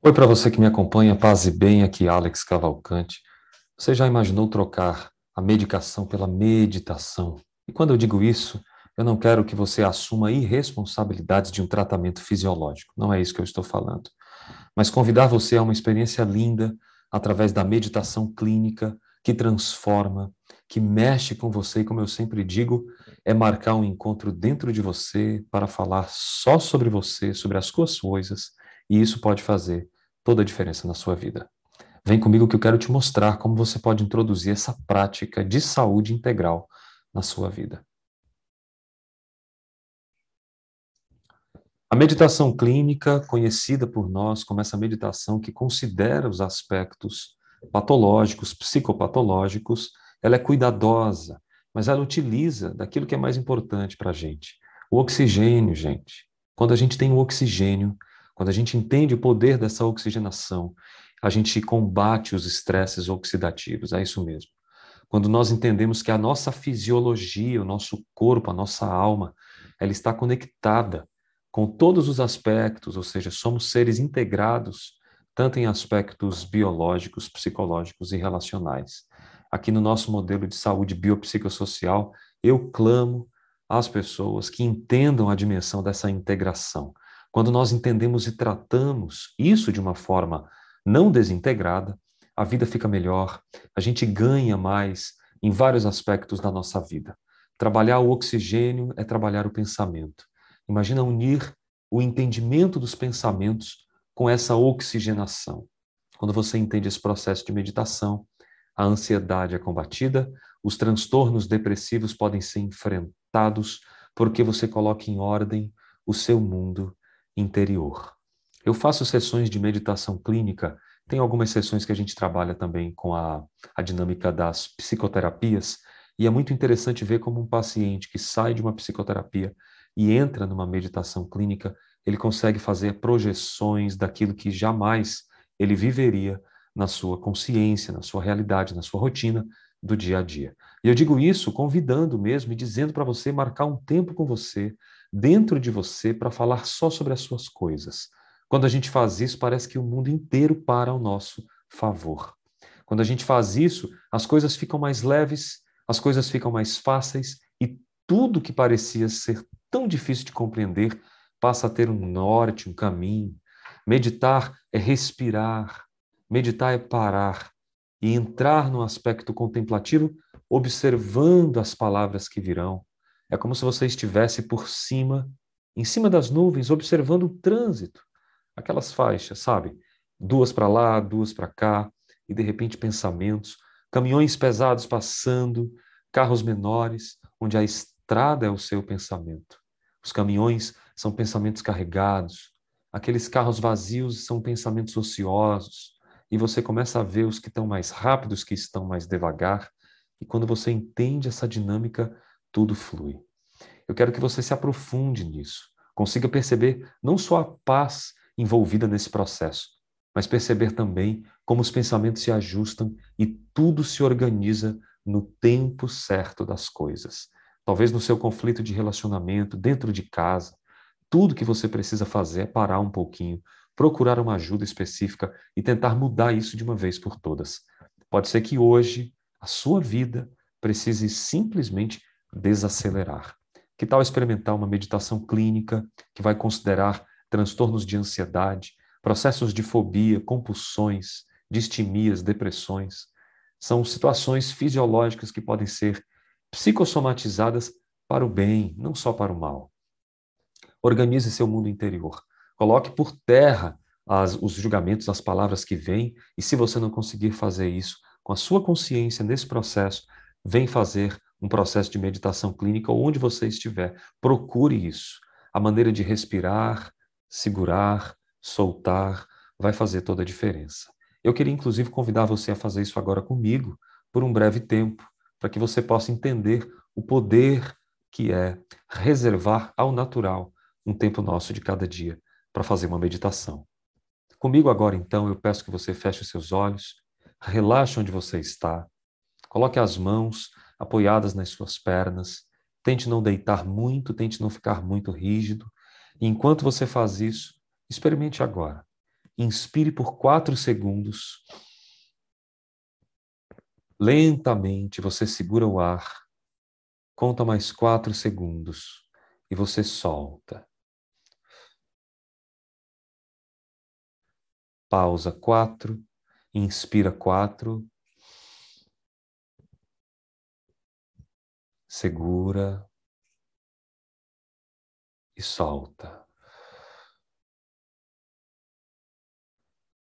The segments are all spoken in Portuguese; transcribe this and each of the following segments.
Oi, para você que me acompanha, paz e bem, aqui Alex Cavalcante. Você já imaginou trocar a medicação pela meditação? E quando eu digo isso, eu não quero que você assuma irresponsabilidades de um tratamento fisiológico. Não é isso que eu estou falando. Mas convidar você a uma experiência linda através da meditação clínica que transforma, que mexe com você e, como eu sempre digo, é marcar um encontro dentro de você para falar só sobre você, sobre as suas coisas e isso pode fazer toda a diferença na sua vida. Vem comigo que eu quero te mostrar como você pode introduzir essa prática de saúde integral na sua vida. A meditação clínica, conhecida por nós como essa meditação que considera os aspectos patológicos, psicopatológicos, ela é cuidadosa, mas ela utiliza daquilo que é mais importante para a gente. O oxigênio, gente. Quando a gente tem o oxigênio, quando a gente entende o poder dessa oxigenação, a gente combate os estresses oxidativos, é isso mesmo. Quando nós entendemos que a nossa fisiologia, o nosso corpo, a nossa alma, ela está conectada com todos os aspectos, ou seja, somos seres integrados, tanto em aspectos biológicos, psicológicos e relacionais. Aqui no nosso modelo de saúde biopsicossocial, eu clamo às pessoas que entendam a dimensão dessa integração. Quando nós entendemos e tratamos isso de uma forma não desintegrada, a vida fica melhor, a gente ganha mais em vários aspectos da nossa vida. Trabalhar o oxigênio é trabalhar o pensamento. Imagina unir o entendimento dos pensamentos com essa oxigenação. Quando você entende esse processo de meditação, a ansiedade é combatida, os transtornos depressivos podem ser enfrentados porque você coloca em ordem o seu mundo interior. Eu faço sessões de meditação clínica, tem algumas sessões que a gente trabalha também com a, a dinâmica das psicoterapias, e é muito interessante ver como um paciente que sai de uma psicoterapia e entra numa meditação clínica, ele consegue fazer projeções daquilo que jamais ele viveria na sua consciência, na sua realidade, na sua rotina do dia a dia. E eu digo isso convidando mesmo e dizendo para você marcar um tempo com você, dentro de você para falar só sobre as suas coisas. Quando a gente faz isso, parece que o mundo inteiro para ao nosso favor. Quando a gente faz isso, as coisas ficam mais leves, as coisas ficam mais fáceis e tudo que parecia ser tão difícil de compreender passa a ter um norte, um caminho. Meditar é respirar, meditar é parar e entrar no aspecto contemplativo, observando as palavras que virão, é como se você estivesse por cima, em cima das nuvens, observando o trânsito. Aquelas faixas, sabe? Duas para lá, duas para cá, e de repente pensamentos, caminhões pesados passando, carros menores, onde a estrada é o seu pensamento. Os caminhões são pensamentos carregados, aqueles carros vazios são pensamentos ociosos, e você começa a ver os que estão mais rápidos, que estão mais devagar, e quando você entende essa dinâmica, tudo flui. Eu quero que você se aprofunde nisso, consiga perceber não só a paz envolvida nesse processo, mas perceber também como os pensamentos se ajustam e tudo se organiza no tempo certo das coisas. Talvez no seu conflito de relacionamento, dentro de casa, tudo que você precisa fazer é parar um pouquinho, procurar uma ajuda específica e tentar mudar isso de uma vez por todas. Pode ser que hoje a sua vida precise simplesmente desacelerar. Que tal experimentar uma meditação clínica que vai considerar transtornos de ansiedade, processos de fobia, compulsões, distimias, depressões? São situações fisiológicas que podem ser psicossomatizadas para o bem, não só para o mal. Organize seu mundo interior. Coloque por terra as, os julgamentos, as palavras que vêm, e se você não conseguir fazer isso com a sua consciência nesse processo, vem fazer um processo de meditação clínica onde você estiver. Procure isso. A maneira de respirar, segurar, soltar, vai fazer toda a diferença. Eu queria, inclusive, convidar você a fazer isso agora comigo, por um breve tempo, para que você possa entender o poder que é reservar ao natural um tempo nosso de cada dia para fazer uma meditação. Comigo agora, então, eu peço que você feche os seus olhos, relaxe onde você está, coloque as mãos apoiadas nas suas pernas. Tente não deitar muito, tente não ficar muito rígido. E enquanto você faz isso, experimente agora. Inspire por quatro segundos. Lentamente você segura o ar, conta mais quatro segundos e você solta. Pausa quatro, inspira quatro, segura e solta.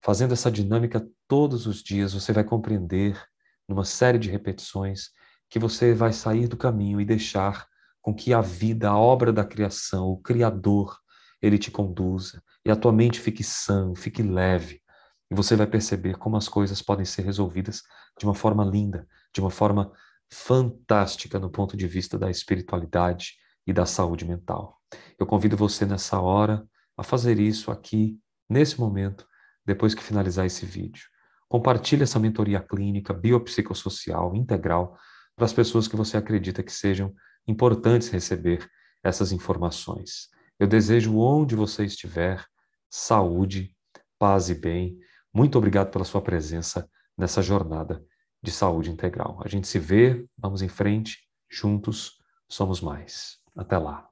Fazendo essa dinâmica todos os dias, você vai compreender, numa série de repetições, que você vai sair do caminho e deixar com que a vida, a obra da criação, o Criador, ele te conduza e a tua mente fique sã, fique leve. E você vai perceber como as coisas podem ser resolvidas de uma forma linda, de uma forma fantástica no ponto de vista da espiritualidade e da saúde mental. Eu convido você nessa hora a fazer isso aqui, nesse momento, depois que finalizar esse vídeo. Compartilhe essa mentoria clínica, biopsicossocial, integral, para as pessoas que você acredita que sejam importantes receber essas informações. Eu desejo, onde você estiver, saúde, paz e bem. Muito obrigado pela sua presença nessa jornada de saúde integral. A gente se vê, vamos em frente, juntos somos mais. Até lá.